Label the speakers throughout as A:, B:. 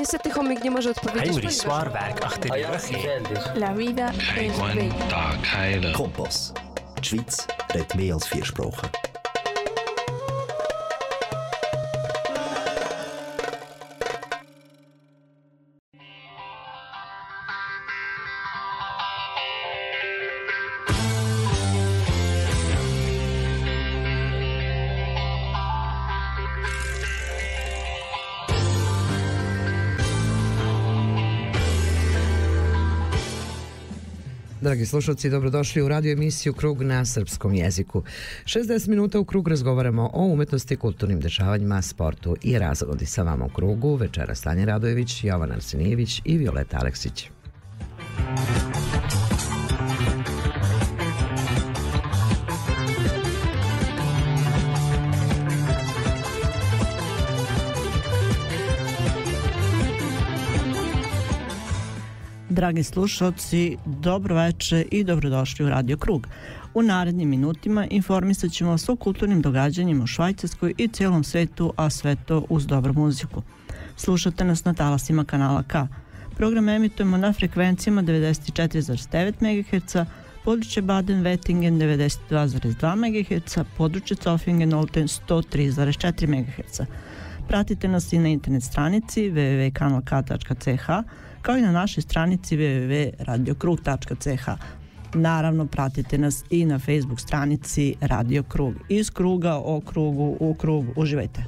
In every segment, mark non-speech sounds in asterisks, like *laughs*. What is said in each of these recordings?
A: Niestety te nie może odpowiedzieć.
B: Henry zwaar werk achter de rug.
A: La vida es bella.
C: Kompas. De Schweiz redt meer als vier.
D: Dragi slušalci, dobrodošli u radio emisiju Krug na srpskom jeziku. 60 minuta u Krug razgovaramo o umetnosti, kulturnim dešavanjima, sportu i razgodi sa vama u Krugu. Večera Stanje Radojević, Jovan Arsenijević i Violeta Aleksić.
E: Dragi slušalci, dobro veče i dobrodošli u Radio Krug. U narednim minutima informisat ćemo vas o kulturnim događanjima u Švajcarskoj i cijelom svetu, a sve to uz dobru muziku. Slušate nas na talasima kanala K. Program emitujemo na frekvencijama 94,9 MHz, područje Baden-Wettingen 92,2 MHz, područje Zofingen-Olten 103,4 MHz. Pratite nas i na internet stranici www.kanalk.ch kao i na našoj stranici www.radiokrug.ch. Naravno, pratite nas i na Facebook stranici Radio Krug. Iz kruga o krugu u krug. Uživajte!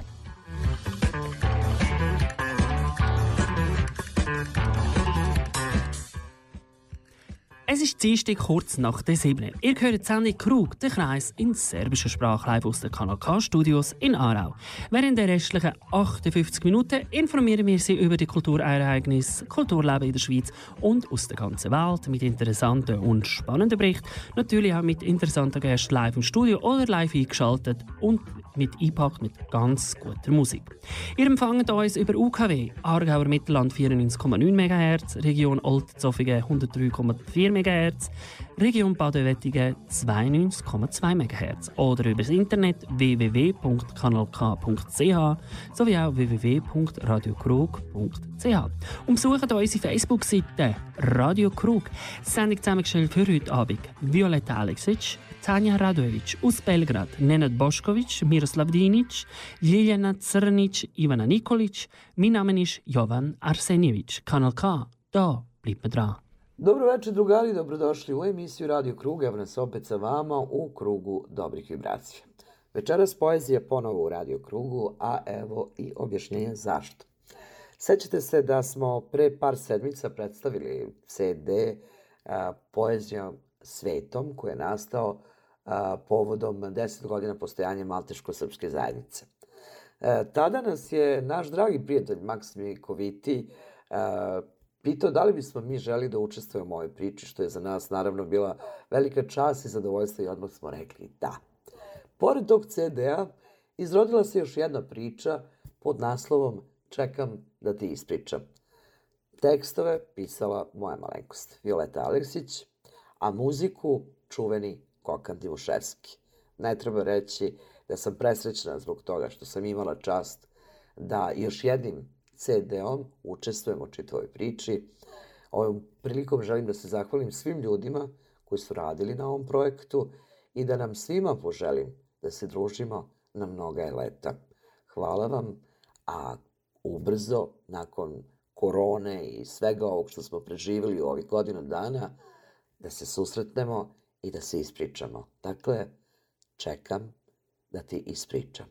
B: Es ist Dienstag kurz nach der 7. Ihr hört die Sendung Krug, den Kreis in serbischer Sprache live aus den Kanal K Studios in Aarau. Während der restlichen 58 Minuten informieren wir Sie über die Kulturereignisse, Kulturleben in der Schweiz und aus der ganzen Welt mit interessanten und spannenden Berichten. Natürlich auch mit interessanten Gästen live im Studio oder live eingeschaltet und mit eingepackt mit ganz guter Musik. Ihr empfangt uns über UKW, Aargauer Mittelland 94,9 MHz, Region Oldzofingen 103,4 MHz, Region Baden-Wettigen 92,2 MHz oder über das Internet www.kanalk.ch sowie auch www.radiokrug.ch. Und besucht unsere Facebook-Seite Radio Krug. Sendung zusammengestellt für heute Abend Violetta Aleksic, Tanja Radojević aus Belgrad, Nenad Bošković, Miroslav Dinić, Ljiljana Crnić, Ivana Nikolić. Mein Name ist Jovan Arsenjević. Kanal K, da bleibt mir dran.
F: Dobro večer drugari, dobrodošli u emisiju Radio Krug, evo nas opet sa vama u krugu dobrih vibracija. Večeras poezija ponovo u Radio Krugu, a evo i objašnjenje zašto. Sećate se da smo pre par sedmica predstavili CD a, Poezijom svetom koji je nastao povodom 10 godina postojanja Malteško-srpske zajednice. E, tada nas je naš dragi prijatelj Maksim Koviti pitao da li bismo mi želi da učestvujemo u ovoj priči, što je za nas naravno bila velika čast i zadovoljstvo i odmah smo rekli da. Pored tog CD-a izrodila se još jedna priča pod naslovom Čekam da ti ispričam. Tekstove pisala moja malenkost Violeta Aleksić, a muziku čuveni Kokan Divuševski. Ne treba reći da sam presrećna zbog toga što sam imala čast da još jednim CD-om učestvujem u čitavoj priči. Ovom prilikom želim da se zahvalim svim ljudima koji su radili na ovom projektu i da nam svima poželim da se družimo na mnoga leta. Hvala vam, a ubrzo, nakon korone i svega ovog što smo preživjeli u ovih godinu dana, da se susretnemo i da se ispričamo. Dakle, čekam da ti ispričam.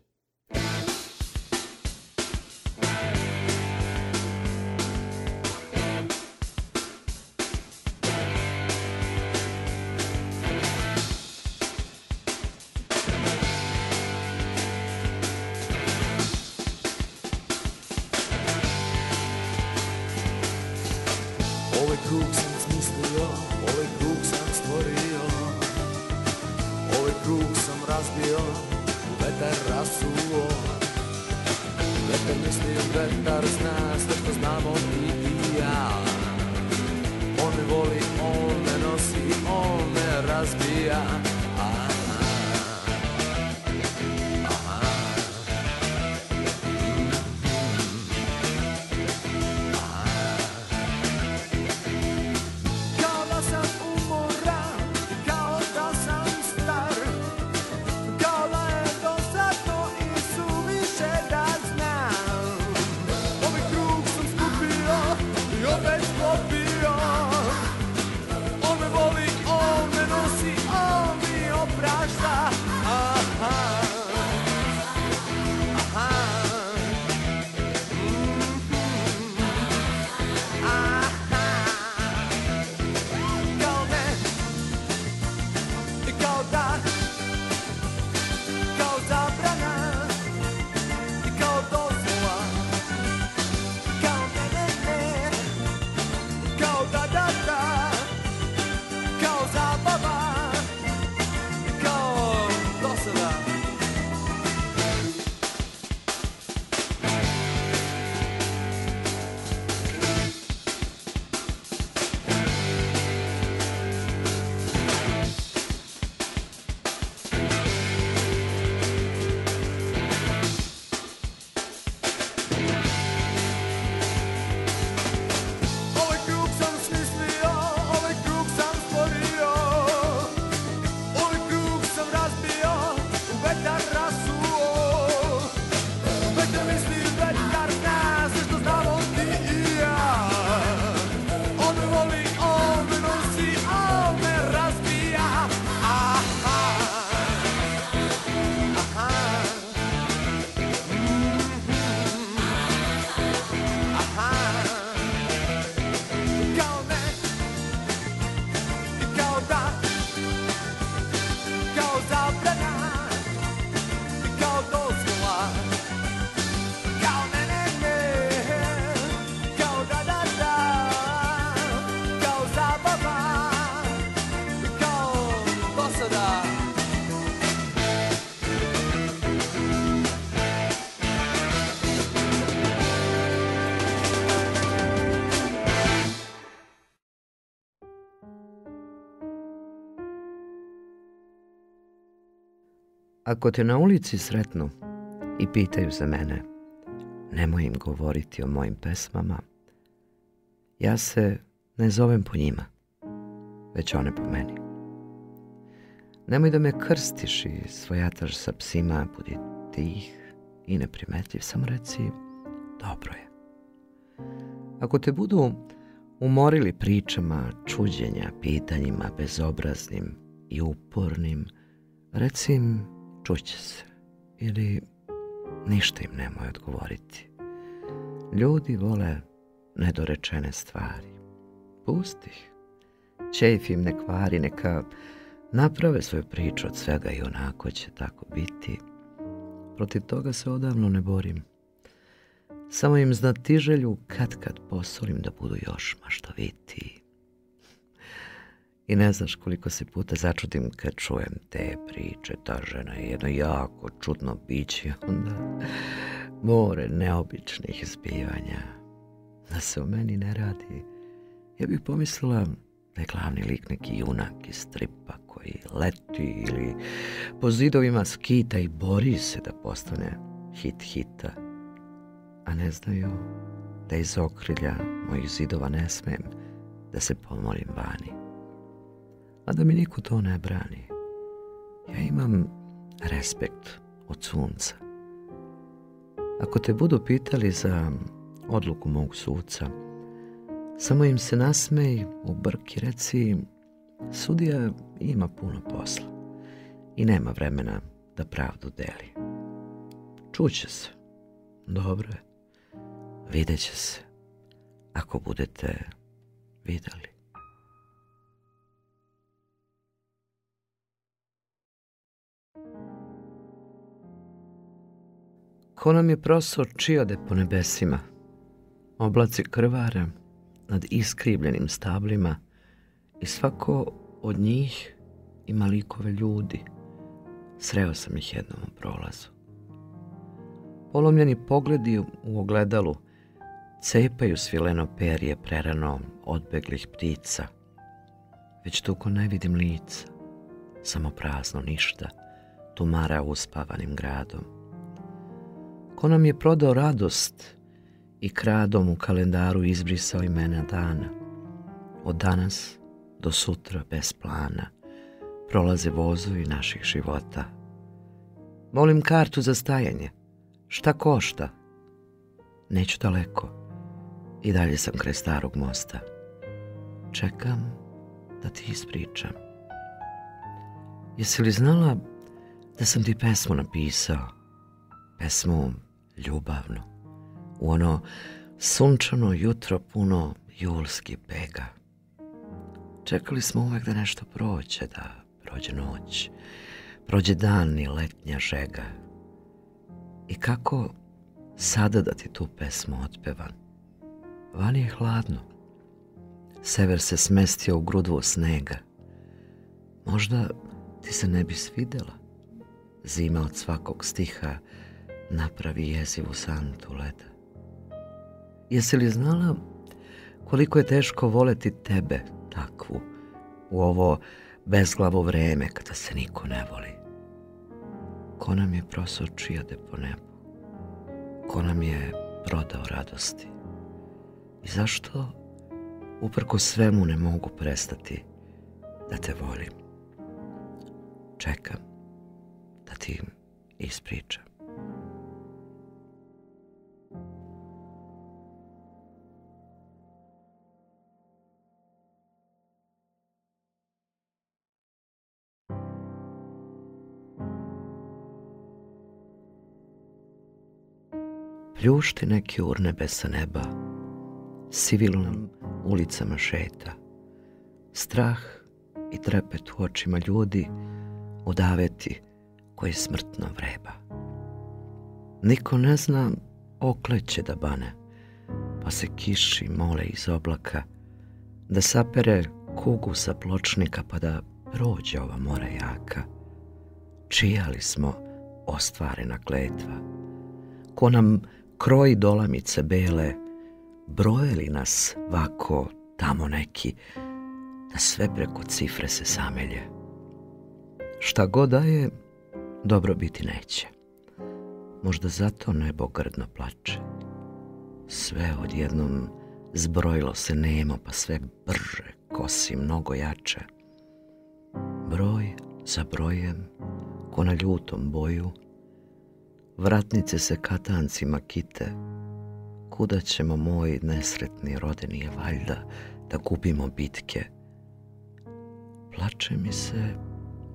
F: Ako te na ulici sretnu i pitaju za mene, nemoj im govoriti o mojim pesmama. Ja se ne zovem po njima, već one po meni. Nemoj da me krstiš i svojataš sa psima, budi tih i neprimetljiv, samo reci dobro je. Ako te budu umorili pričama, čuđenja, pitanjima, bezobraznim i upornim, reci im čuće se ili ništa im nemoj odgovoriti. Ljudi vole nedorečene stvari. Pusti ih. Čejf im ne kvari, neka naprave svoju priču od svega i onako će tako biti. Protiv toga se odavno ne borim. Samo im znatiželju kad kad posolim da budu još maštovitiji. I ne znaš koliko se puta začudim kad čujem te priče, ta žena je jedno jako čudno biće, *laughs* onda more neobičnih zbivanja. Da se o meni ne radi, ja bih pomislila da je glavni lik neki junak iz stripa koji leti ili po zidovima skita i bori se da postane hit hita, a ne znaju da iz okrilja mojih zidova ne smem da se pomolim vani. A da mi niko to ne brani. Ja imam respekt od sunca. Ako te budu pitali za odluku mog suca, samo im se nasmej u brk i reci sudija ima puno posla i nema vremena da pravdu deli. Čuće se. Dobro je. Vidjet će se. Ako budete vidjeli. Ko nam je prosor čijode po nebesima, oblaci krvara nad iskrivljenim stablima i svako od njih ima likove ljudi. Sreo sam ih jednom u prolazu. Polomljeni pogledi u ogledalu cepaju svileno perje prerano odbeglih ptica. Već tuko ne vidim lica, samo prazno ništa, tumara uspavanim gradom. Ko nam je prodao radost i kradom u kalendaru izbrisao imena dana. Od danas do sutra bez plana prolaze vozovi naših života. Molim kartu za stajanje. Šta košta? Neću daleko. I dalje sam kraj starog mosta. Čekam da ti ispričam. Jesi li znala da sam ti pesmu napisao? Pesmu ljubavnu. U ono sunčano jutro puno julski pega. Čekali smo uvek da nešto prođe, da prođe noć, prođe dan i letnja žega. I kako sada da ti tu pesmu otpevam? Vani je hladno. Sever se smestio u grudvu snega. Možda ti se ne bi svidela. Zima od svakog stiha napravi jezivu santu leda. Jesi li znala koliko je teško voleti tebe takvu u ovo bezglavo vreme kada se niko ne voli? Ko nam je prosor čijade po nebu? Ko nam je prodao radosti? I zašto uprko svemu ne mogu prestati da te volim? Čekam da ti ispričam. Pljušti neki urnebe sa neba, sivilnom ulicama šeta. Strah i trepet u očima ljudi udaveti koji smrtno vreba. Niko ne zna okleće da bane, pa se kiši mole iz oblaka, da sapere kugu sa pločnika pa da prođe ova mora jaka. Čija li smo ostvarena kletva? Ko nam kroji dolamice bele, brojeli nas vako tamo neki, da sve preko cifre se samelje. Šta god da je, dobro biti neće. Možda zato nebo grdno plače. Sve odjednom zbrojilo se nemo, pa sve brže, kosi mnogo jače. Broj za brojem, ko na ljutom boju, vratnice se katancima kite, kuda ćemo moj nesretni rodeni valjda da gubimo bitke. Plače mi se,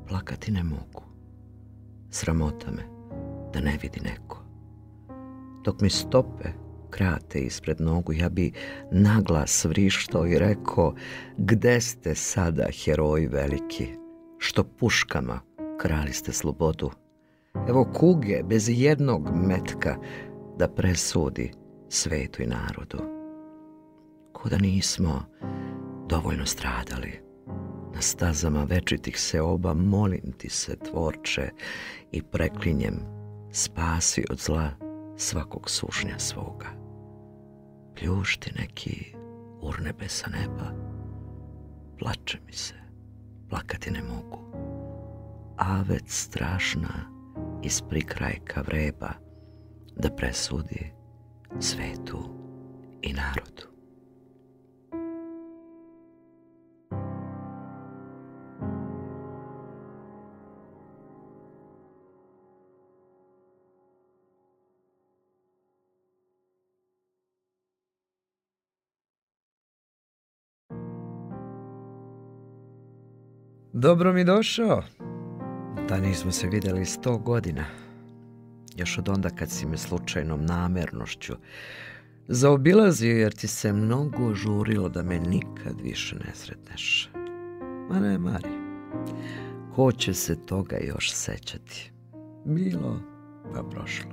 F: plakati ne mogu. Sramota me da ne vidi neko. Dok mi stope krate ispred nogu, ja bi naglas vrištao i rekao gde ste sada heroji veliki, što puškama krali ste slobodu. Evo kuge bez jednog metka da presudi svetu i narodu. Kuda nismo dovoljno stradali. Na stazama večitih se oba molim ti se tvorče i preklinjem spasi od zla svakog sušnja svoga. Pljušti neki urnebesa neba, plače mi se, plakati ne mogu. Avec strašna iz prikrajka vreba da presudi svetu i narodu. Dobro mi došao. Da nismo se vidjeli sto godina. Još od onda kad si me slučajnom namernošću zaobilazio jer ti se mnogo žurilo da me nikad više ne sretneš. Ma ne, Mari. Ko će se toga još sećati? Bilo pa prošlo.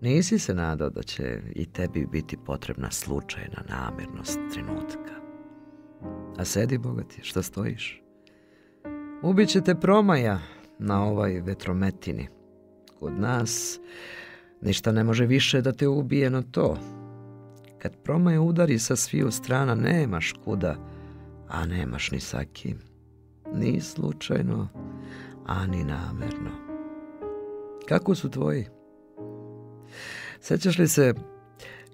F: Nisi se nadao da će i tebi biti potrebna slučajna namjernost trenutka. A sedi, bogati, što stojiš? Ubit će te promaja na ovoj vetrometini. Kod nas ništa ne može više da te ubije no to. Kad promaja udari sa sviju strana, nemaš kuda, a nemaš ni sa kim. Ni slučajno, a ni namerno. Kako su tvoji? Sećaš li se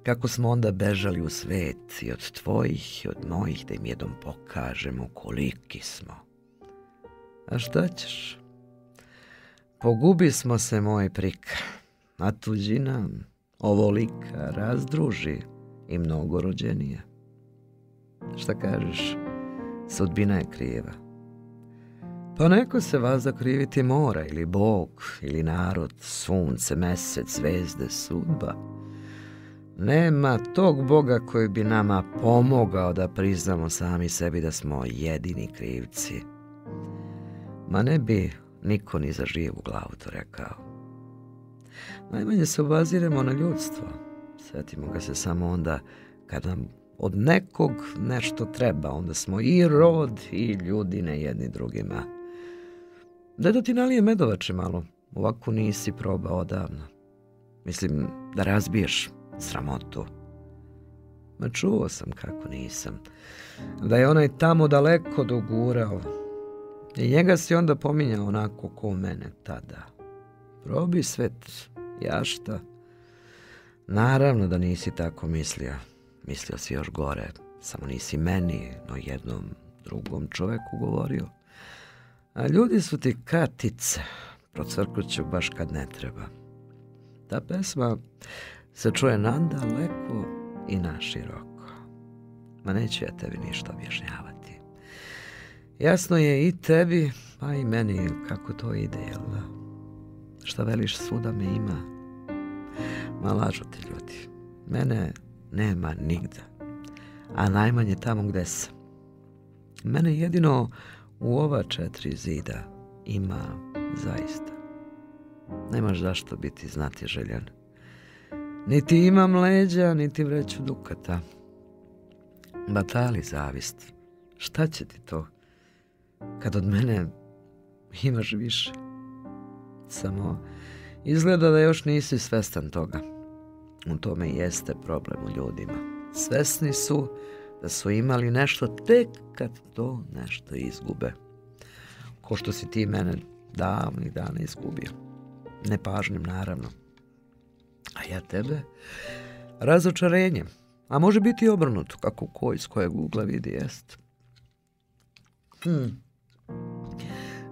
F: kako smo onda bežali u svet i od tvojih i od mojih da im jednom pokažemo koliki smo? A šta ćeš? Pogubi smo se, moj prik, a tuđina ovolika razdruži i mnogo rođenije. Šta kažeš? Sudbina je kriva. Pa neko se vas zakriviti mora, ili Bog, ili narod, sunce, mesec, zvezde, sudba. Nema tog Boga koji bi nama pomogao da priznamo sami sebi da smo jedini krivci. Ma ne bi niko ni za živu glavu to rekao. Najmanje se obaziremo na ljudstvo. Sjetimo ga se samo onda kad nam od nekog nešto treba. Onda smo i rod i ljudi ne jedni drugima. Da da ti nalije medovače malo. Ovako nisi probao odavno. Mislim da razbiješ sramotu. Ma čuo sam kako nisam. Da je onaj tamo daleko dogurao i njega si onda pominjao onako ko mene tada. Probi svet, ja šta? Naravno da nisi tako mislio. Mislio si još gore, samo nisi meni, no jednom drugom čoveku govorio. A ljudi su ti katice, procrkuću baš kad ne treba. Ta pesma se čuje nadaleko i naširoko. Ma neću ja tebi ništa objašnjavati. Jasno je i tebi, pa i meni kako to ide, jel da? Šta veliš svuda me ima? Ma lažu ti ljudi. Mene nema nigda. A najmanje tamo gde sam. Mene jedino u ova četiri zida ima zaista. Nemaš zašto biti znati željan. Niti imam leđa, niti vreću dukata. Batali zavist. Šta će ti to? Kad od mene imaš više. Samo izgleda da još nisi svestan toga. U tome jeste problem u ljudima. Svesni su da su imali nešto tek kad to nešto izgube. Ko što si ti mene davnih dana izgubio. Nepažnjom, naravno. A ja tebe razočarenjem. A može biti i obrnuto, kako ko iz kojeg ugla vidi jest. Hmm.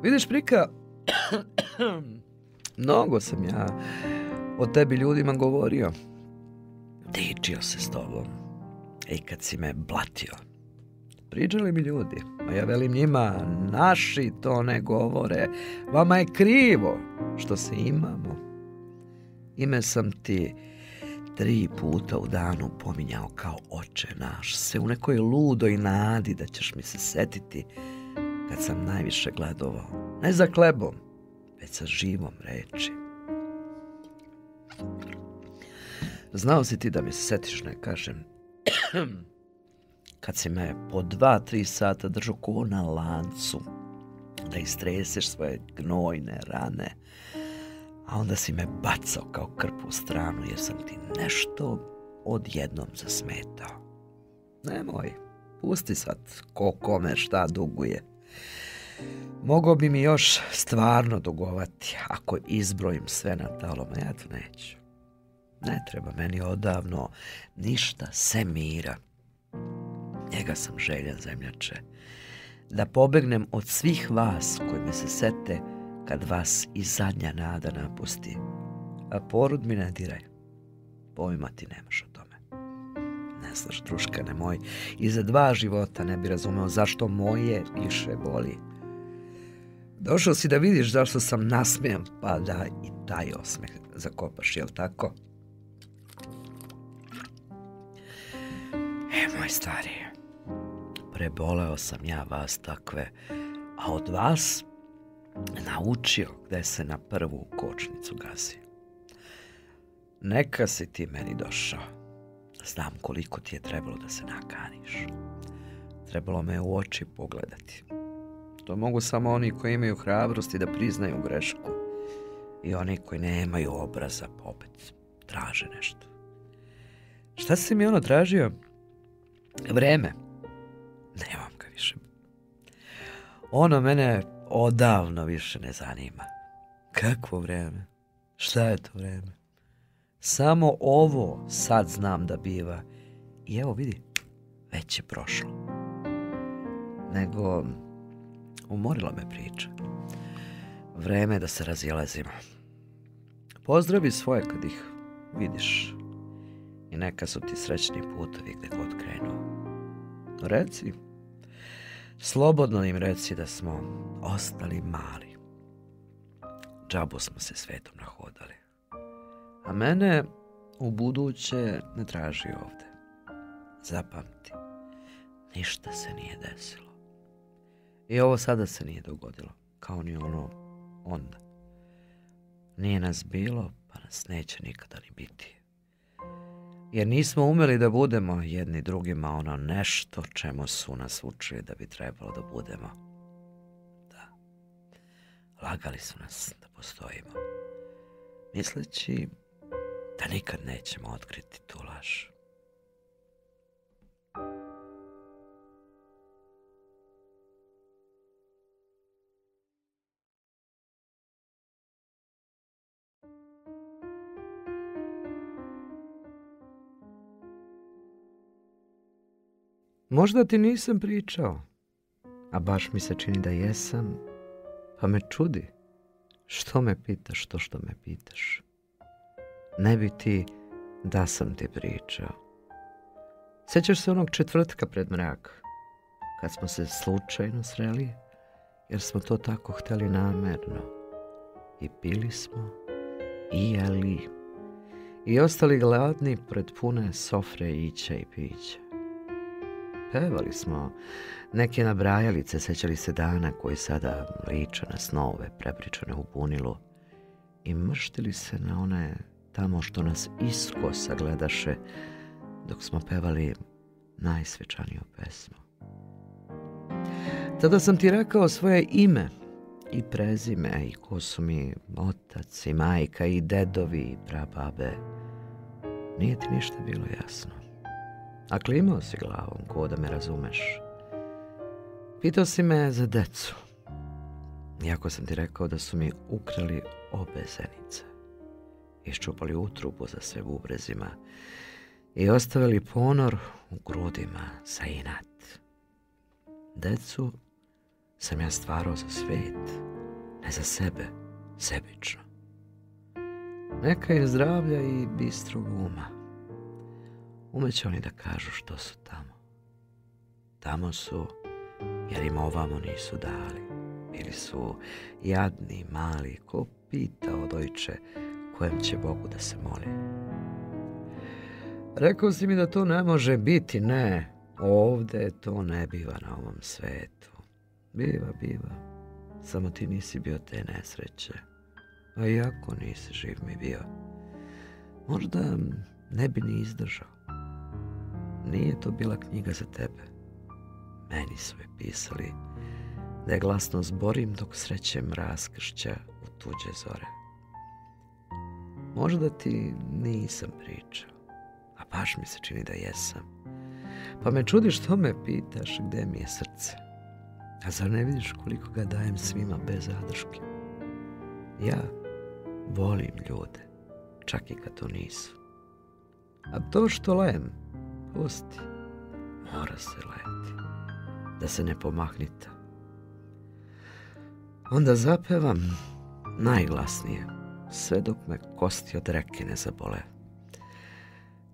F: Vidiš, Prika, mnogo sam ja o tebi ljudima govorio. Dičio se s tobom. I kad si me blatio. Pričali mi ljudi, a ja velim njima, naši to ne govore. Vama je krivo što se imamo. Ime sam ti tri puta u danu pominjao kao oče naš, sve u nekoj ludoj nadi da ćeš mi se setiti kad sam najviše gledovao. Ne za klebom, već sa živom reči. Znao si ti da mi se setiš, ne kažem. *clears throat* Kad si me po dva, tri sata držao ko na lancu, da istreseš svoje gnojne rane, a onda si me bacao kao krpu u stranu jer sam ti nešto odjednom zasmetao. Nemoj, pusti sad ko kome šta duguje. Mogao bi mi još stvarno dugovati ako izbrojim sve na talom, ja to neću. Ne treba meni odavno ništa se mira. Njega sam željan zemljače. Da pobegnem od svih vas koji me se sete kad vas i zadnja nada napusti. A porod mi ne diraj. Pojma ti nemaš o tome. Znaš, druškane moj, i za dva života ne bi razumeo zašto moje više boli. Došao si da vidiš zašto sam nasmijan, pa da i taj osmeh zakopaš, jel tako? E, moj stari, preboleo sam ja vas takve, a od vas naučio gde se na prvu kočnicu gazi. Neka si ti meni došao. Znam koliko ti je trebalo da se nakaniš. Trebalo me u oči pogledati. To mogu samo oni koji imaju hrabrosti da priznaju grešku. I oni koji nemaju obraza pa opet traže nešto. Šta si mi ono tražio? Vreme. Nemam ga više. Ono mene odavno više ne zanima. Kakvo vreme? Šta je to vreme? Samo ovo sad znam da biva. I evo vidi, već je prošlo. Nego, umorila me priča. Vreme je da se razjelezimo. Pozdravi svoje kad ih vidiš. I neka su ti srećni putovi gde god krenu. Reci, slobodno im reci da smo ostali mali. Džabo smo se svetom nahodali. A mene u buduće ne traži ovde. Zapamti, ništa se nije desilo. I ovo sada se nije dogodilo, kao ni ono onda. Nije nas bilo, pa nas neće nikada ni biti. Jer nismo umeli da budemo jedni drugima ono nešto čemu su nas učili da bi trebalo da budemo. Da. Lagali su nas da postojimo. Misleći da nikad nećemo otkriti tu laž. Možda ti nisam pričao, a baš mi se čini da jesam, pa me čudi. Što me pitaš to što me pitaš? Ne bi ti da sam ti pričao. Sjećaš se onog četvrtka pred mrak, kad smo se slučajno sreli, jer smo to tako hteli namerno. I pili smo, i jeli, i ostali gladni pred pune sofre ića i pića. Pevali smo neke nabrajalice, sećali se dana koji sada liče na snove, prepričane u bunilu i mrštili se na one tamo što nas iskosa gledaše dok smo pevali najsvečaniju pesmu. Tada sam ti rekao svoje ime i prezime i ko su mi otac i majka i dedovi i prababe. Nije ti ništa bilo jasno. A klimao si glavom, ko da me razumeš. Pitao si me za decu. Iako sam ti rekao da su mi ukrali obe zenice. Iščupali utrubu za sve bubrezima i ostavili ponor u grudima za inat. Decu sam ja stvarao za svet, ne za sebe, sebično. Neka je zdravlja i bistrog uma. Umeće oni da kažu što su tamo. Tamo su, jer im ovamo nisu dali. Ili su jadni, mali, ko pita od ojče kojem će Bogu da se moli. Rekao si mi da to ne može biti, ne. Ovde to ne biva na ovom svetu. Biva, biva. Samo ti nisi bio te nesreće. A iako nisi živ mi bio, možda ne bi ni izdržao. Nije to bila knjiga za tebe. Meni su je pisali da je glasno zborim dok srećem raskršća u tuđe zore. Možda ti nisam pričao, a baš mi se čini da jesam. Pa me čudi što me pitaš gde mi je srce. A zar ne vidiš koliko ga dajem svima bez zadrške? Ja volim ljude, čak i kad to nisu. A to što lem, pusti, mora se leti, da se ne pomahnita. Onda zapevam najglasnije, sve dok me kosti od reke ne zabole.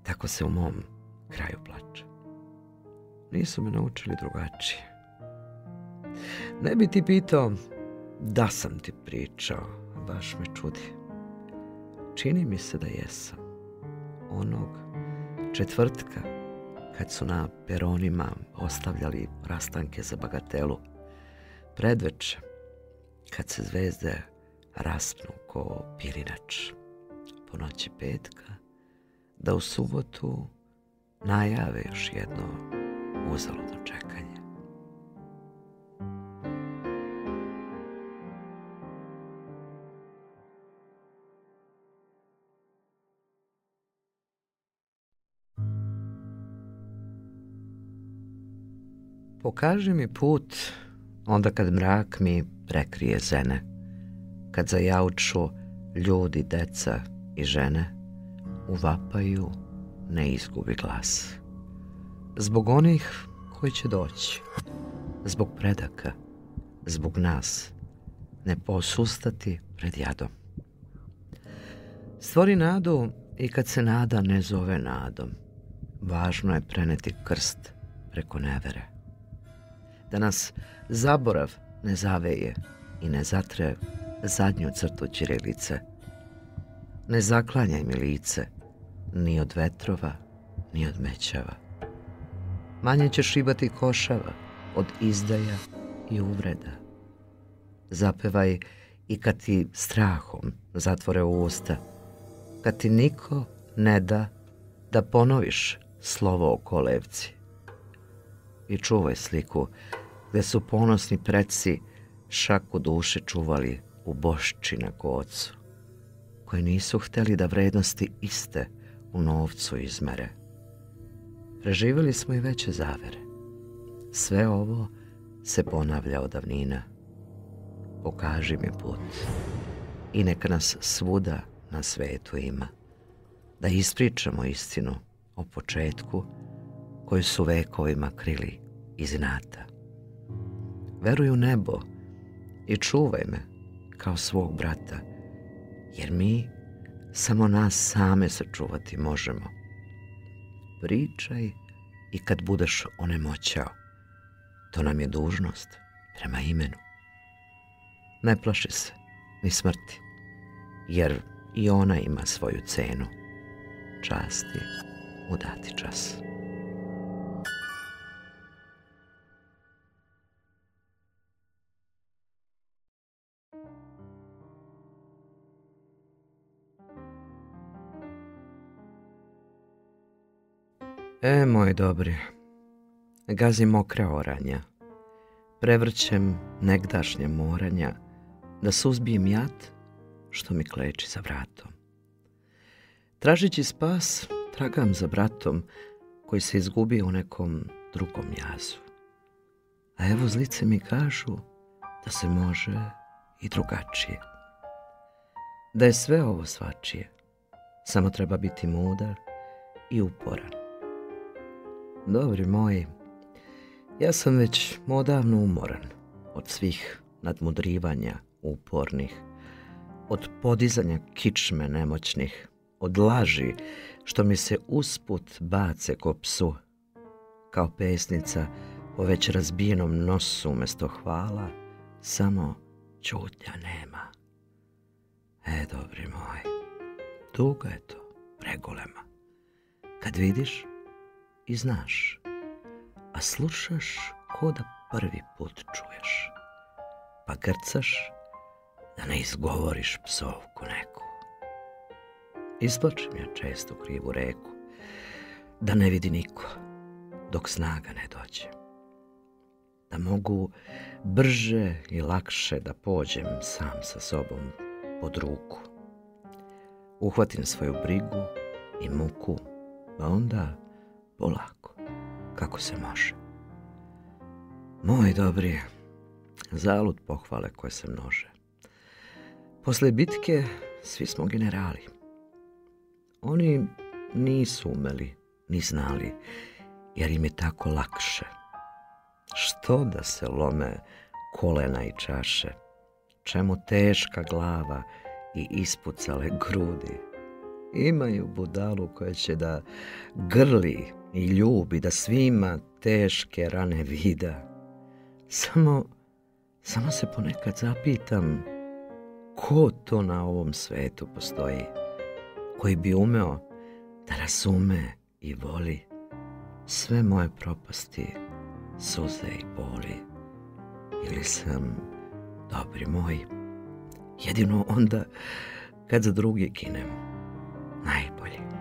F: Tako se u mom kraju plače. Nisu me naučili drugačije. Ne bi ti pitao da sam ti pričao, baš me čudi. Čini mi se da jesam. Onog četvrtka, kad su na peronima ostavljali rastanke za bagatelu, predveče, kad se zvezde raspnu ko pirinač po noći petka, da u subotu najave još jedno uzaludno čekanje. Pokaži mi put onda kad mrak mi prekrije zene, kad zajauču ljudi, deca i žene, u vapaju ne izgubi glas. Zbog onih koji će doći, zbog predaka, zbog nas, ne posustati pred jadom. Stvori nadu i kad se nada ne zove nadom, važno je preneti krst preko nevere. Da nas zaborav ne zaveje i ne zatre zadnju crtu ćirilice. Ne zaklanjaj mi lice, ni od vetrova, ni od mećava. Manje ćeš imati košava od izdaja i uvreda. Zapevaj i kad ti strahom zatvore usta, kad ti niko ne da da ponoviš slovo o kolevci. I čuvaj sliku gde su ponosni preci šaku duše čuvali u bošči na kocu, koji nisu hteli da vrednosti iste u novcu izmere. Preživjeli smo i veće zavere. Sve ovo se ponavlja od davnina. Pokaži mi put i neka nas svuda na svetu ima. Da ispričamo istinu o početku koju su vekovima krili iz inata. Veruj u nebo i čuvaj me kao svog brata, jer mi samo nas same sačuvati možemo. Pričaj i kad budeš onemoćao. To nam je dužnost prema imenu. Ne plaši se ni smrti, jer i ona ima svoju cenu. Časti u dati čas. E, moj dobri, gazim mokra oranja, prevrćem negdašnje moranja, da suzbijem jad što mi kleči za vratom. Tražići spas, tragam za bratom koji se izgubio u nekom drugom jazu. A evo zlice mi kažu da se može i drugačije. Da je sve ovo svačije, samo treba biti mudar i uporan. Dobri moji, ja sam već odavno umoran od svih nadmudrivanja upornih, od podizanja kičme nemoćnih, od laži što mi se usput bace ko psu, kao pesnica o već razbijenom nosu umjesto hvala, samo čutnja nema. E, dobri moj, dugo je to, pregolema. Kad vidiš i znaš, a slušaš ko da prvi put čuješ, pa grcaš da ne izgovoriš psovku neku. Isplačim ja često krivu reku, da ne vidi niko, dok snaga ne dođe. Da mogu brže i lakše da pođem sam sa sobom pod ruku. Uhvatim svoju brigu i muku, a onda polako, kako se može. Moj dobri, zalud pohvale koje se množe. Posle bitke svi smo generali. Oni nisu umeli, ni znali, jer im je tako lakše. Što da se lome kolena i čaše? Čemu teška glava i ispucale grudi? Imaju budalu koja će da grli i ljubi, da svima teške rane vida. Samo, samo se ponekad zapitam ko to na ovom svetu postoji, koji bi umeo da razume i voli sve moje propasti, suze i boli. Ili sam, dobri moj, jedino onda kad za drugi kinem, najbolji.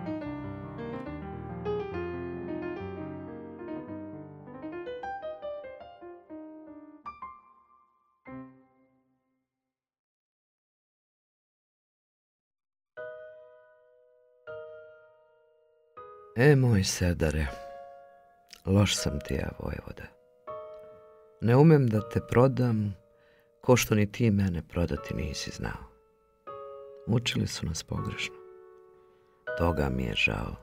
F: E, moj sedare, loš sam ti ja, Vojvoda. Ne umem da te prodam, ko što ni ti mene prodati nisi znao. Učili su nas pogrešno. Toga mi je žao.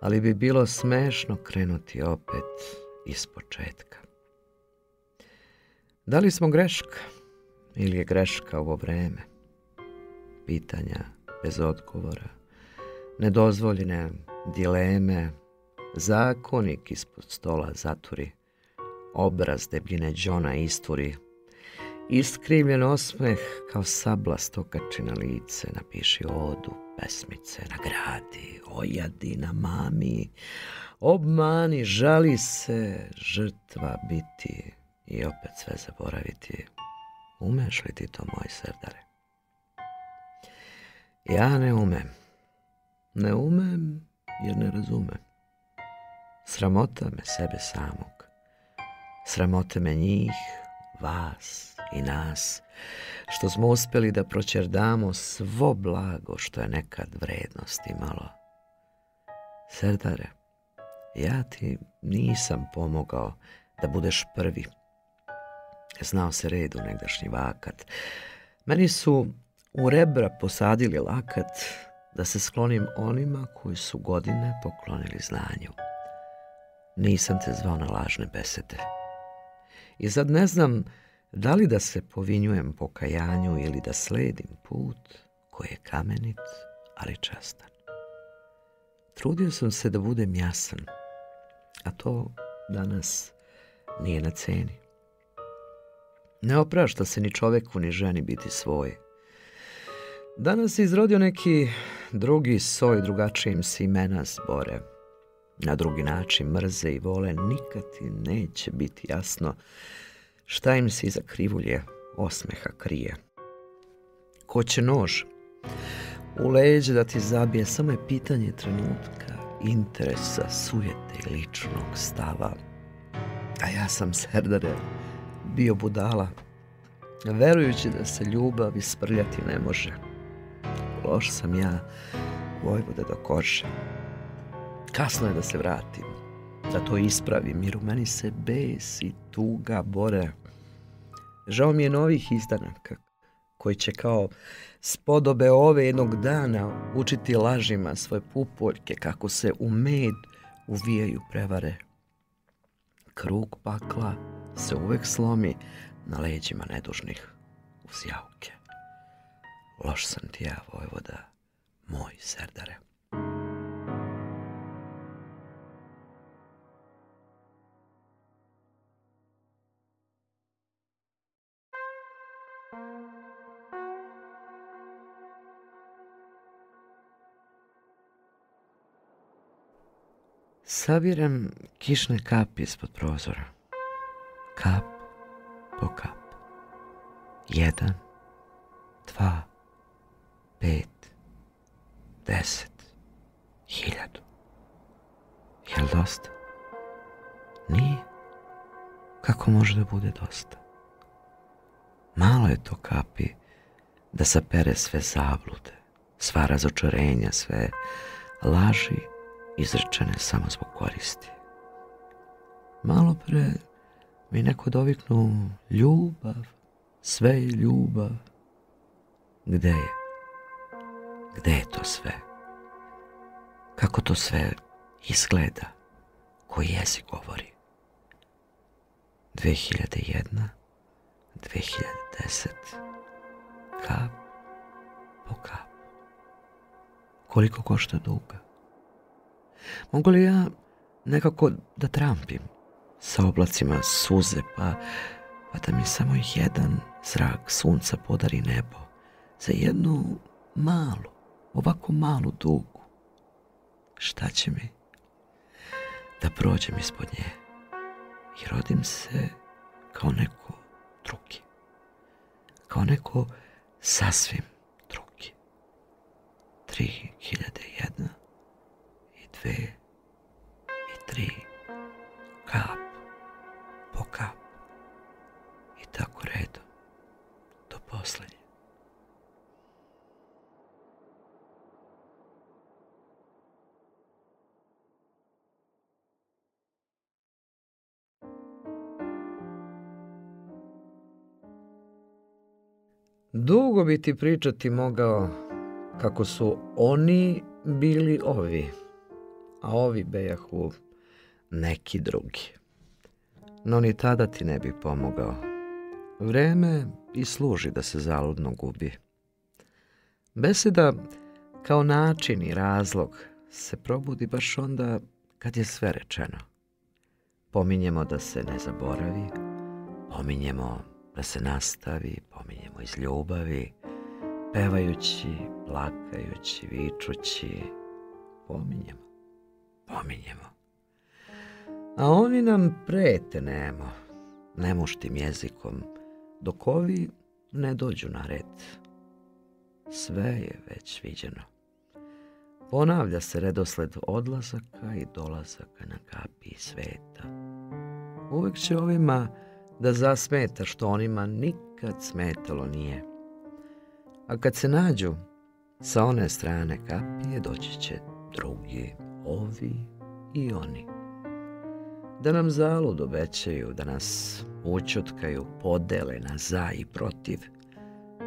F: Ali bi bilo smešno krenuti opet iz početka. Da li smo greška ili je greška ovo vreme? Pitanja bez odgovora, nedozvoljene dileme, zakonik ispod stola zaturi, obraz debljine Johna istvori, iskrivljen osmeh kao sabla stokači na lice, napiši odu, pesmice, nagradi, ojadi na mami, obmani, žali se, žrtva biti i opet sve zaboraviti. Umeš li ti to, moj srdare? Ja ne umem. Ne umem jer ne razumem. Sramota me sebe samog. Sramota me njih, vas i nas, što smo uspjeli da proćerdamo svo blago što je nekad vrednost imalo. Serdare, ja ti nisam pomogao da budeš prvi. Znao se red u negdašnji vakat. Meni su u rebra posadili lakat da se sklonim onima koji su godine poklonili znanju. Nisam te zvao na lažne besede. I sad ne znam da li da se povinjujem pokajanju ili da sledim put koji je kamenit, ali častan. Trudio sam se da budem jasan, a to danas nije na ceni. Ne oprašta se ni čoveku ni ženi biti svoj. Danas se izrodio neki drugi soj, drugačijim se imena zbore. Na drugi način mrze i vole, nikad ti neće biti jasno šta im se iza krivulje osmeha krije. Ko će nož u leđe da ti zabije, samo je pitanje trenutka, interesa, sujete i ličnog stava. A ja sam serdare bio budala, verujući da se ljubav isprljati ne može loš sam ja, Vojvode do kože. Kasno je da se vratim, da to ispravim, jer u meni se bes i tuga bore. Žao mi je novih izdanaka, koji će kao spodobe ove jednog dana učiti lažima svoje pupoljke kako se u med uvijaju prevare. Krug pakla se uvek slomi na leđima nedužnih uz jauke. Loš sam ti ja, Vojvoda, moj serdare. Sabiram kišne kapi ispod prozora. Kap po kap. Jedan, dva, pet, deset, hiljadu. Jel dosta? Nije. Kako može da bude dosta? Malo je to kapi da sapere sve zablude, sva razočarenja, sve laži izrečene samo zbog koristi. Malo pre mi neko doviknu ljubav, sve je ljubav. Gde je? Gde je to sve? Kako to sve izgleda? Koji jezik govori? 2001, 2010, kap po kap. Koliko košta duga? Mogu li ja nekako da trampim sa oblacima suze pa, pa da mi samo jedan zrak sunca podari nebo za jednu malu, ovako malu dugu? Šta će mi? Da prođem ispod nje i rodim se kao neko drugi. Kao neko sasvim drugi. 3001 i dve i tri kap po kap i tako redom do poslednje. Dugo bi ti pričati mogao kako su oni bili ovi, a ovi bejahu neki drugi. No ni tada ti ne bi pomogao. Vreme i služi da se zaludno gubi. Beseda kao način i razlog se probudi baš onda kad je sve rečeno. Pominjemo da se ne zaboravi, pominjemo da se nastavi, pominjemo iz ljubavi, pevajući, plakajući, vičući, pominjemo, pominjemo. A oni nam prete nemo, nemuštim jezikom, dok ovi ne dođu na red. Sve je već viđeno. Ponavlja se redosled odlazaka i dolazaka na kapi sveta. Uvek će ovima da zasmeta što onima nikad smetalo nije. A kad se nađu sa one strane kapije doći će drugi, ovi i oni. Da nam zalud obećaju, da nas učutkaju, podele na za i protiv.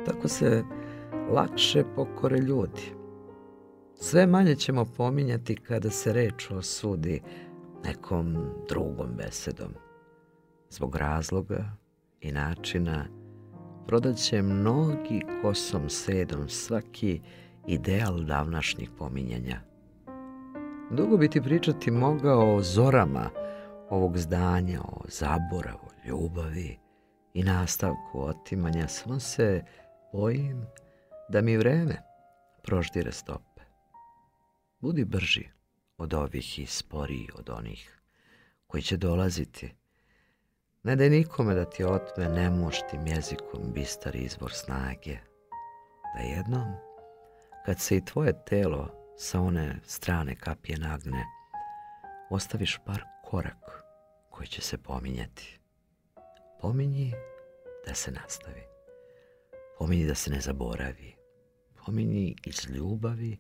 F: Tako se lakše pokore ljudi. Sve manje ćemo pominjati kada se reč osudi nekom drugom besedom. Zbog razloga i načina prodaće mnogi kosom sedom svaki ideal davnašnjih pominjanja. Dugo bi ti pričati mogao o zorama ovog zdanja, o zaboravu, ljubavi i nastavku otimanja, samo se bojim da mi vreme proždire stope. Budi brži od ovih i sporiji od onih koji će dolaziti Ne daj nikome da ti otme nemuštim jezikom bistar izvor snage. Da jednom, kad se i tvoje telo sa one strane kapije nagne, ostaviš par korak koji će se pominjati. Pominji da se nastavi. Pominji da se ne zaboravi. Pominji iz ljubavi,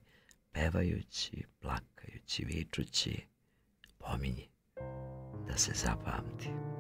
F: pevajući, plakajući, vičući. Pominji da se zapamti.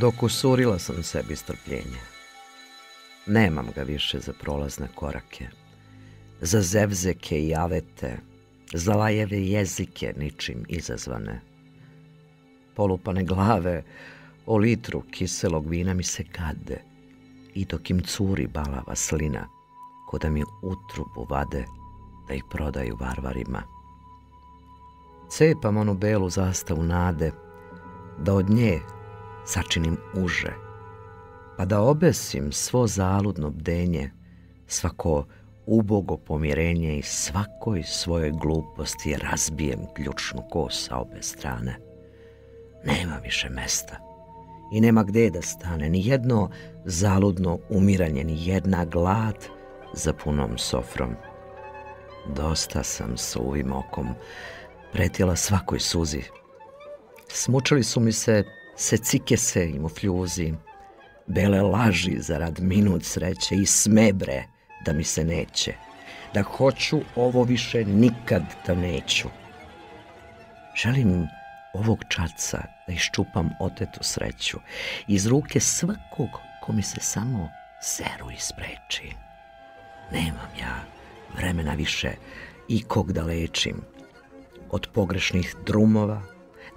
F: Dokusurila sam sebi strpljenje. Nemam ga više za prolazne korake, za zevzeke i avete, za lajeve jezike ničim izazvane. Polupane glave o litru kiselog vina mi se gade i dok im curi balava slina, ko da mi utrubu vade da ih prodaju varvarima. Cepam onu belu zastavu nade, da od nje sačinim uže, pa da obesim svo zaludno bdenje, svako ubogo pomirenje i svakoj svojoj gluposti razbijem ključnu kos sa obe strane. Nema više mesta i nema gde da stane, ni jedno zaludno umiranje, ni jedna glad za punom sofrom. Dosta sam suvim okom pretjela svakoj suzi. Smučili su mi se secikese i mufljuzi, bele laži zarad minut sreće i smebre da mi se neće, da hoću ovo više nikad da neću. Želim ovog čaca da iščupam otetu sreću iz ruke svakog ko mi se samo zeru ispreči. Nemam ja vremena više i kog da lečim. Od pogrešnih drumova,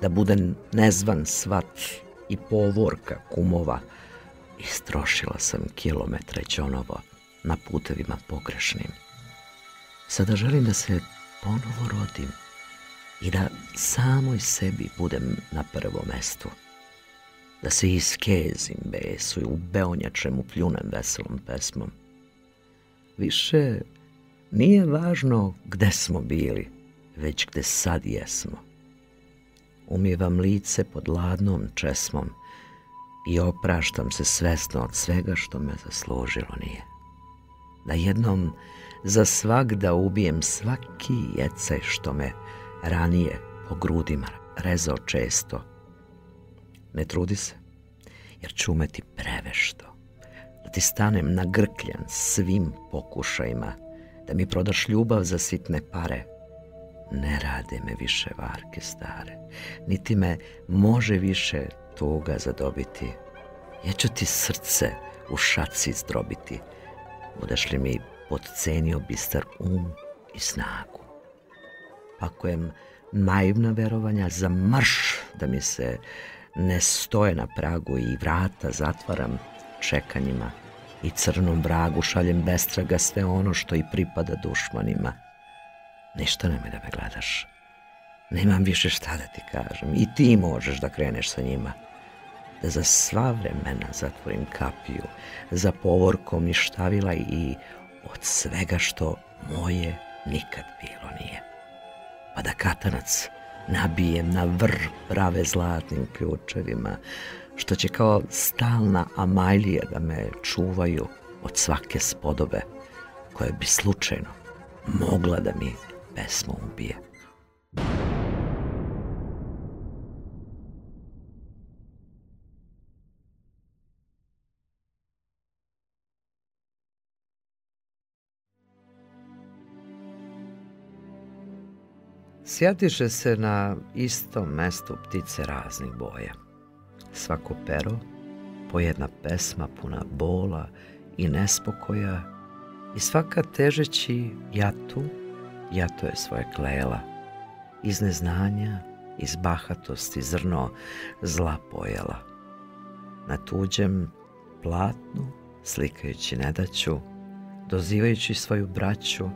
F: da budem nezvan svat i povorka kumova. Istrošila sam kilometre džonovo na putevima pogrešnim. Sada želim da se ponovo rodim i da samoj sebi budem na prvo mestu. Da se iskezim besu i u beonjačemu pljunem veselom pesmom. Više nije važno gde smo bili, već gde sad jesmo. Umijevam lice pod ladnom česmom i opraštam se svesno od svega što me zaslužilo nije. Da jednom za svak da ubijem svaki jecaj što me ranije po grudima rezao često. Ne trudi se, jer ću umeti prevešto. Da ti stanem nagrkljan svim pokušajima, da mi prodaš ljubav za sitne pare. Ne rade me više varke stare, niti me može više tuga zadobiti. Ja ću ti srce u šaci zdrobiti, budeš li mi podcenio bistar um i snagu. Pakujem naivna verovanja za marš da mi se ne stoje na pragu i vrata zatvaram čekanjima i crnom vragu šaljem bestraga sve ono što i pripada dušmanima. Ništa nemoj da me gledaš. Nemam više šta da ti kažem. I ti možeš da kreneš sa njima. Da za sva vremena zatvorim kapiju, za povorkom ništavila i od svega što moje nikad bilo nije. Pa da katanac nabijem na vr prave zlatnim ključevima, što će kao stalna amajlija da me čuvaju od svake spodobe koja bi slučajno mogla da mi pesmu ubije. Sjatiše se na istom mestu ptice raznih boja. Svako pero, po jedna pesma puna bola i nespokoja i svaka težeći jatu, jato je svoje klela. Iz neznanja, iz bahatosti zrno zla pojela. Na tuđem platnu, slikajući nedaću, dozivajući svoju braću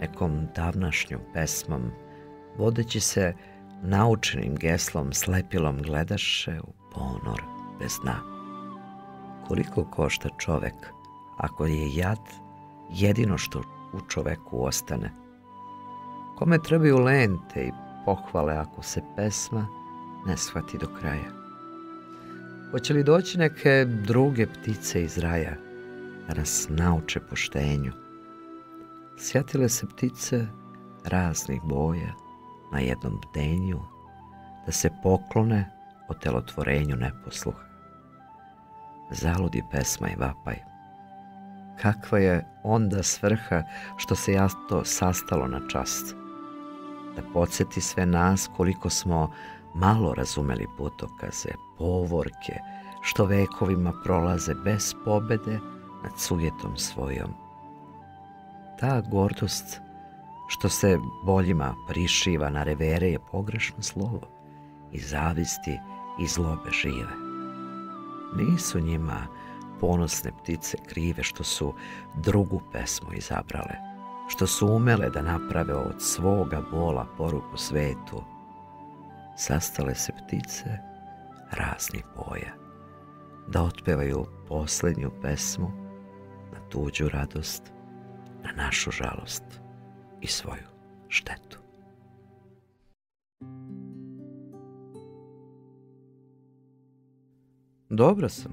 F: nekom davnašnjom pesmom, vodeći se naučenim geslom slepilom gledaše u ponor bez dna. Koliko košta čovek ako je jad jedino što u čoveku ostane? Kome trebaju lente i pohvale ako se pesma ne shvati do kraja? Hoće li doći neke druge ptice iz raja da nas nauče poštenju? Sjetile se ptice raznih boja, na jednom bdenju, da se poklone o telotvorenju neposluha. Zaludi pesma i vapaj. Kakva je onda svrha što se jasto sastalo na čast? Da podsjeti sve nas koliko smo malo razumeli putokaze, povorke, što vekovima prolaze bez pobede nad sujetom svojom. Ta gordost što se boljima prišiva na revere je pogrešno slovo i zavisti i zlobe žive. Nisu njima ponosne ptice krive što su drugu pesmu izabrale, što su umele da naprave od svoga bola poruku svetu. Sastale se ptice raznih boja, da otpevaju posljednju pesmu na tuđu radost, na našu žalost i svoju štetu. Dobro sam,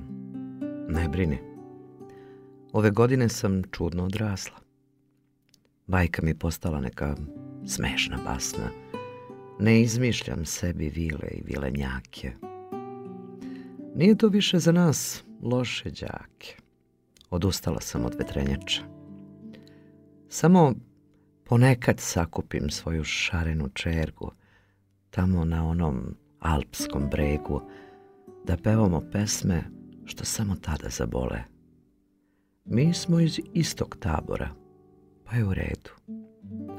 F: ne brini. Ove godine sam čudno odrasla. Bajka mi postala neka smešna basna. Ne izmišljam sebi vile i vilenjake. Nije to više za nas loše đake. Odustala sam od vetrenjača. Samo ponekad sakupim svoju šarenu čergu tamo na onom alpskom bregu da pevamo pesme što samo tada zabole. Mi smo iz istog tabora, pa je u redu.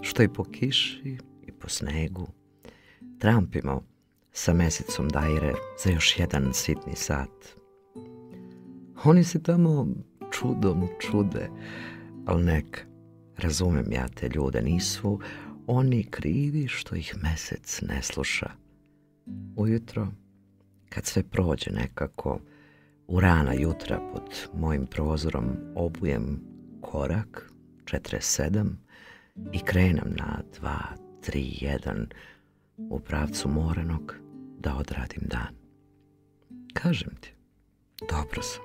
F: Što i po kiši i po snegu. Trampimo sa mesecom dajre za još jedan sitni sat. Oni se tamo čudom čude, ali nek, razumem ja te ljude, nisu oni krivi što ih mesec ne sluša. Ujutro, kad sve prođe nekako, u rana jutra pod mojim prozorom obujem korak 47 i krenem na 2, 3, 1 u pravcu moranog da odradim dan. Kažem ti, dobro sam.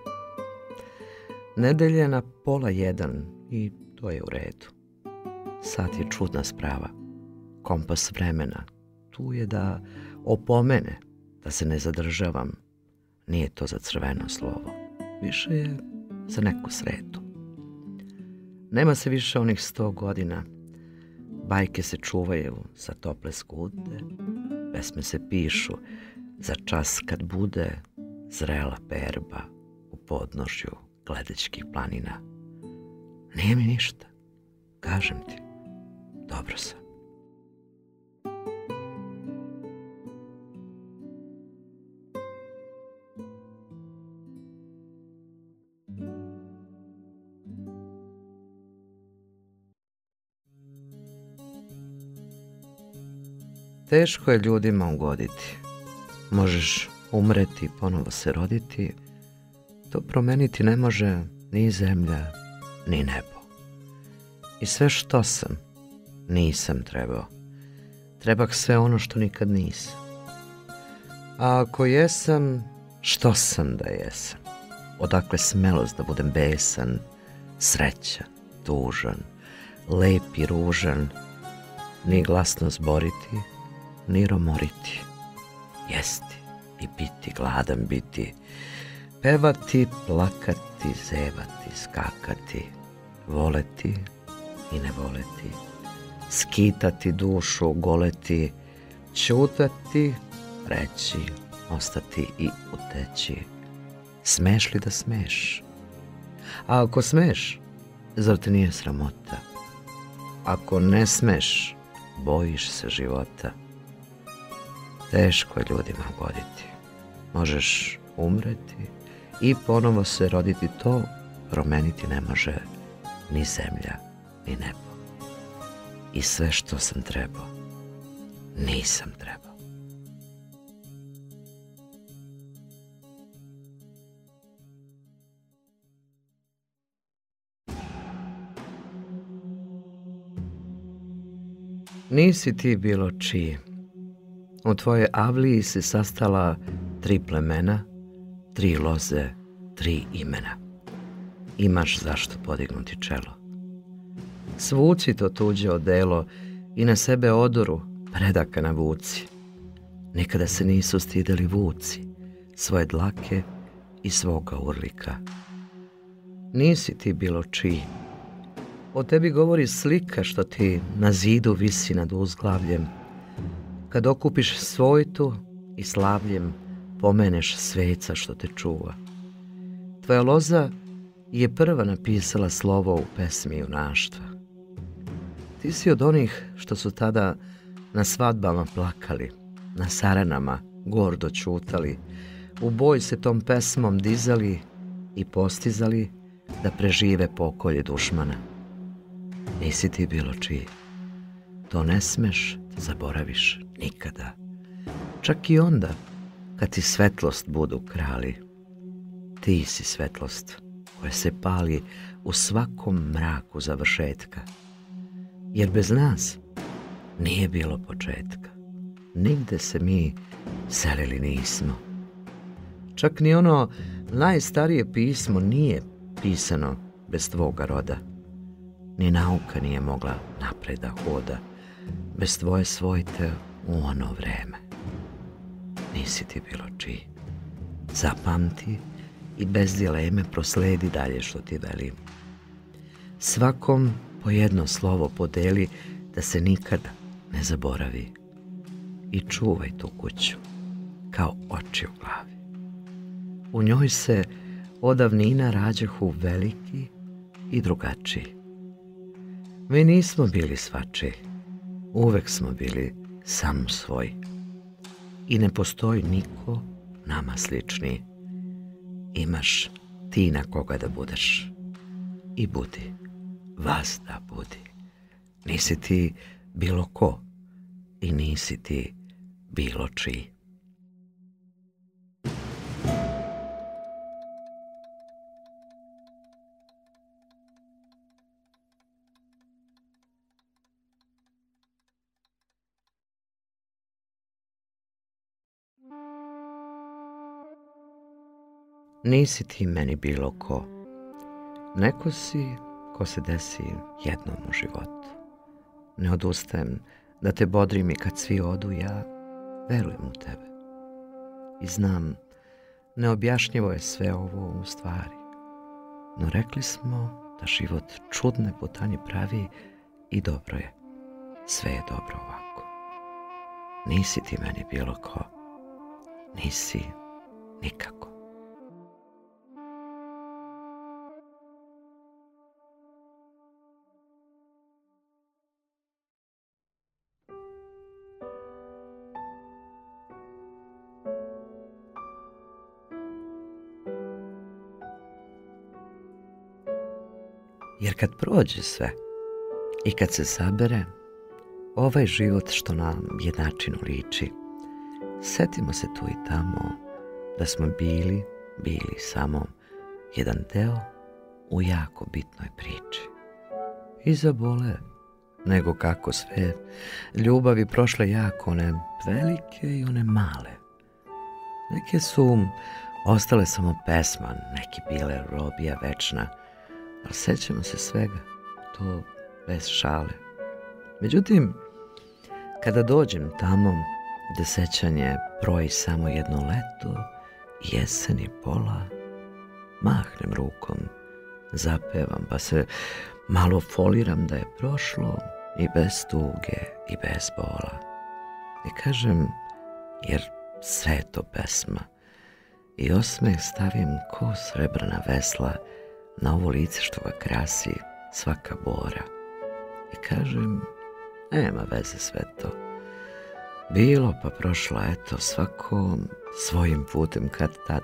F: Nedelje na pola jedan i to je u redu. Sad je čudna sprava. Kompas vremena tu je da opomene, da se ne zadržavam. Nije to za crveno slovo. Više je za neku sretu. Nema se više onih sto godina. Bajke se čuvaju za tople skute. Pesme se pišu za čas kad bude zrela berba u podnožju gledećkih planina. Nije mi ništa. Kažem ti, dobro sam. Teško je ljudima ugoditi. Možeš umreti ponovo se roditi. To promeniti ne može ni zemlja, ni nebo. I sve što sam, nisam trebao. Trebak sve ono što nikad nisam. A ako jesam, što sam da jesam? Odakle smelost da budem besan, srećan, tužan, lep i ružan, ni glasno zboriti, ni romoriti, jesti i biti, gladan biti, pevati, plakati, zevati, skakati, voleti i ne voleti, skitati dušu, goleti, čutati, reći, ostati i uteći. Smeš li da smeš? A ako smeš, zar te nije sramota? Ako ne smeš, bojiš se života. Teško je ljudima goditi. Možeš umreti i ponovo se roditi to promeniti ne može ni zemlja, ni nebo. I sve što sam trebao, nisam trebao. Nisi ti bilo čiji. U tvojoj avliji se sastala tri plemena, tri loze, tri imena. Imaš zašto podignuti čelo. Svuci to tuđe odelo i na sebe odoru predaka na vuci. Nikada se nisu stideli vuci, svoje dlake i svoga urlika. Nisi ti bilo čiji. O tebi govori slika što ti na zidu visi nad uzglavljem. Kad okupiš svojtu i slavljem pomeneš sveca što te čuva. Tvoja loza je prva napisala slovo u pesmi junaštva. Ti si od onih što su tada na svadbama plakali, na sarenama gordo čutali, u boj se tom pesmom dizali i postizali da prežive pokolje dušmana. Nisi ti bilo čiji. To ne smeš zaboraviš nikada. Čak i onda kad ti svetlost budu krali. Ti si svetlost koja se pali u svakom mraku završetka. Jer bez nas nije bilo početka. Nigde se mi selili nismo. Čak ni ono najstarije pismo nije pisano bez tvoga roda. Ni nauka nije mogla napred da hoda bez tvoje svojte u ono vreme. Nisi ti bilo čiji. Zapamti i bez dileme prosledi dalje što ti velim. Svakom po jedno slovo podeli da se nikada ne zaboravi. I čuvaj tu kuću kao oči u glavi. U njoj se odavnina rađahu veliki i drugačiji. Mi nismo bili svačiji, uvek smo bili sam svoj. I ne postoji niko nama sličniji. Imaš ti na koga da budeš. I budi, vas da budi. Nisi ti bilo ko i nisi ti bilo čiji. Nisi ti meni bilo ko. Neko si ko se desi jednom u životu. Ne odustajem da te bodrim i kad svi odu, ja verujem u tebe. I znam, neobjašnjivo je sve ovo u stvari. No rekli smo da život čudne putanje pravi i dobro je. Sve je dobro ovako. Nisi ti meni bilo ko. Nisi nikako. Jer kad prođe sve i kad se sabere, ovaj život što nam jednačinu liči, setimo se tu i tamo da smo bili, bili samo jedan deo u jako bitnoj priči. I zabole, nego kako sve, ljubavi prošle jako, one velike i one male. Neke su ostale samo pesma, neki bile robija večna, ali sećamo se svega, to bez šale. Međutim, kada dođem tamo gde sećanje broji samo jedno leto, jesen i pola, mahnem rukom, zapevam pa se malo foliram da je prošlo i bez tuge i bez bola. I kažem, jer sve je to pesma, i osmeh stavim ko srebrna vesla na ovo lice što ga krasi svaka bora. I kažem, nema veze sve to. Bilo pa prošlo, eto, svako svojim putem kad tad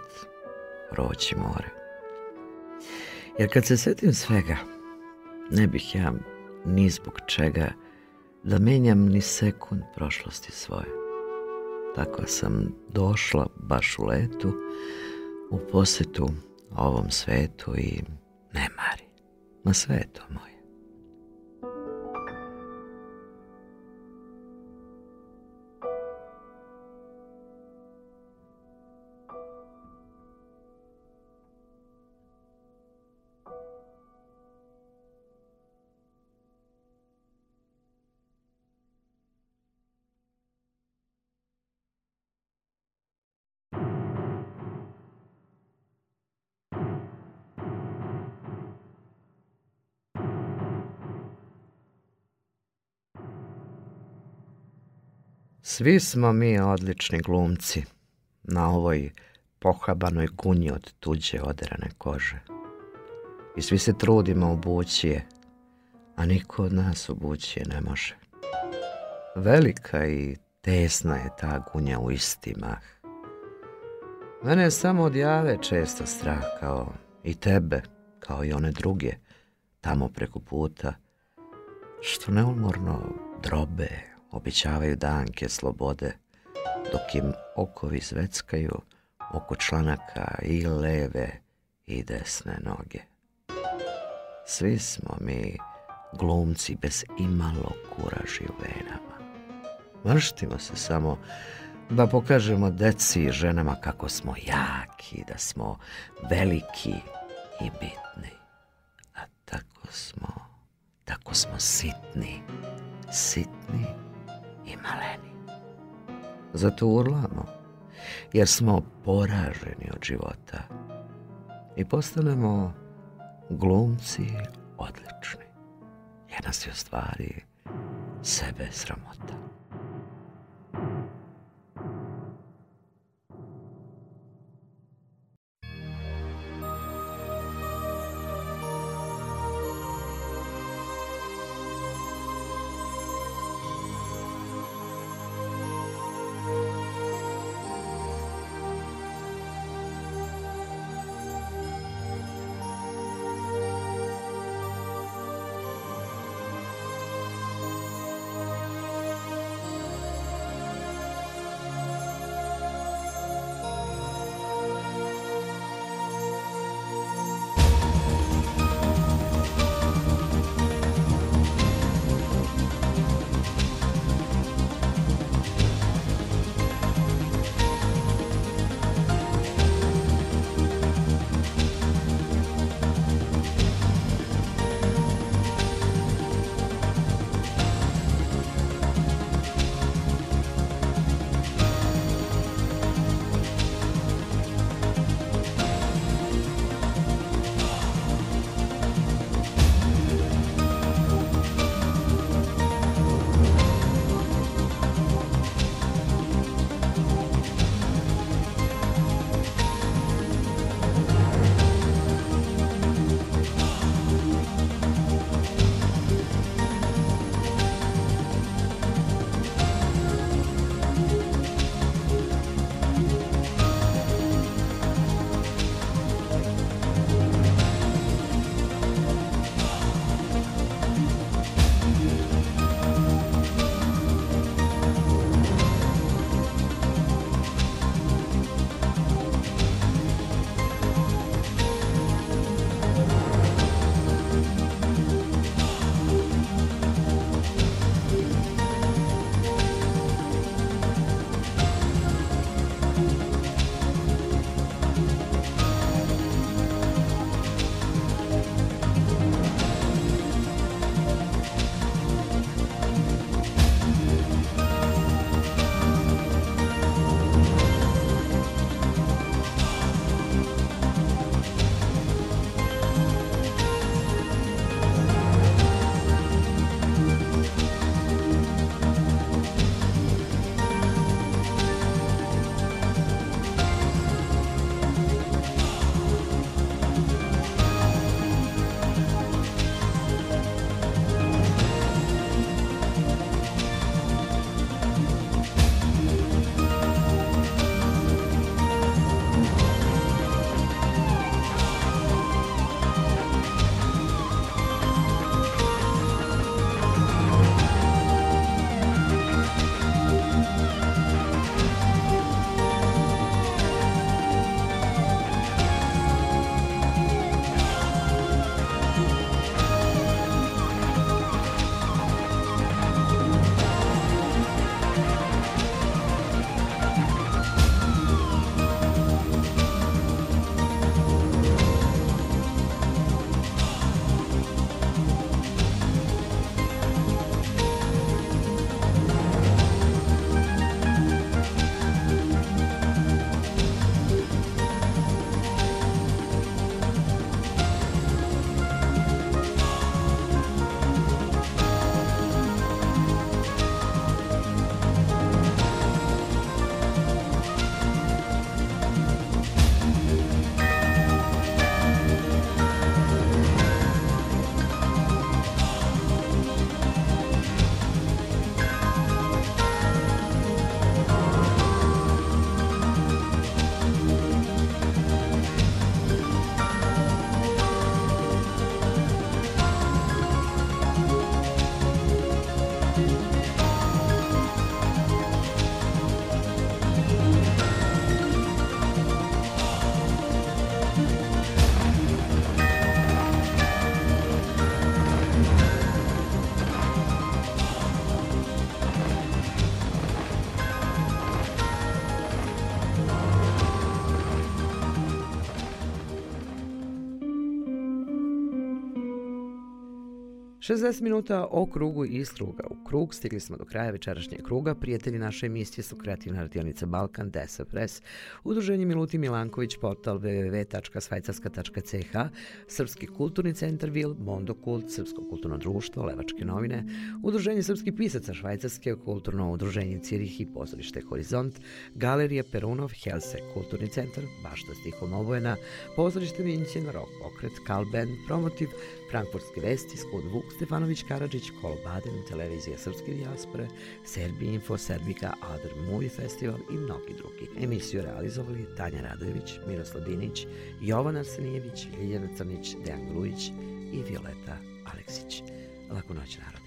F: proći more. Jer kad se setim svega, ne bih ja ni zbog čega da menjam ni sekund prošlosti svoje. Tako sam došla baš u letu, u posetu ovom svetu i ne mari. Ma sve je to moje. Svi smo mi odlični glumci, na ovoj pohabanoj kunji od tuđe oderane kože. I svi se trudimo obući je, a niko od nas obući je ne može. Velika i tesna je ta gunja u isti mah. Mene je samo od jave često strah kao i tebe, kao i one druge, tamo preko puta, što neumorno drobe, obećavaju danke slobode, dok im okovi zveckaju oko članaka i leve i desne noge. Svi smo mi glumci bez imalo kuraži u venama. Mrštimo se samo da pokažemo deci i ženama kako smo jaki, da smo veliki i bitni. A tako smo, tako smo sitni, sitni i maleni. Zato urlamo, jer smo poraženi od života i postanemo glumci odlični, jer nas je stvari sebe sramota. 60 minuta o krugu iz kruga. U krug stigli smo do kraja večerašnjeg kruga. Prijatelji naše emisije su kreativna radionica Balkan, Desa Press, Udruženje Miluti Milanković, portal www.svajcarska.ch, Srpski kulturni centar Vil, Mondo Kult, Srpsko kulturno društvo, Levačke novine, Udruženje srpskih pisaca Švajcarske, Kulturno udruženje Cirih i pozorište Horizont, Galerija Perunov, Helse, Kulturni centar, Bašta Stihom Obojena, pozorište Vinćen, Rock Pokret, Kalben, Promotiv, Frankfurtske vesti, Skud Vuk, Stefanović Karadžić, Kolobaden, Televizija Srpske dijaspore, Serbi Info, Serbika, Adr Movie Festival i mnogi drugi. Emisiju realizovali Tanja Radojević, Miroslav Dinić, Jovan Arsenijević, Ljiljana Crnić, Dejan Grujić i Violeta Aleksić. Laku noć, narode.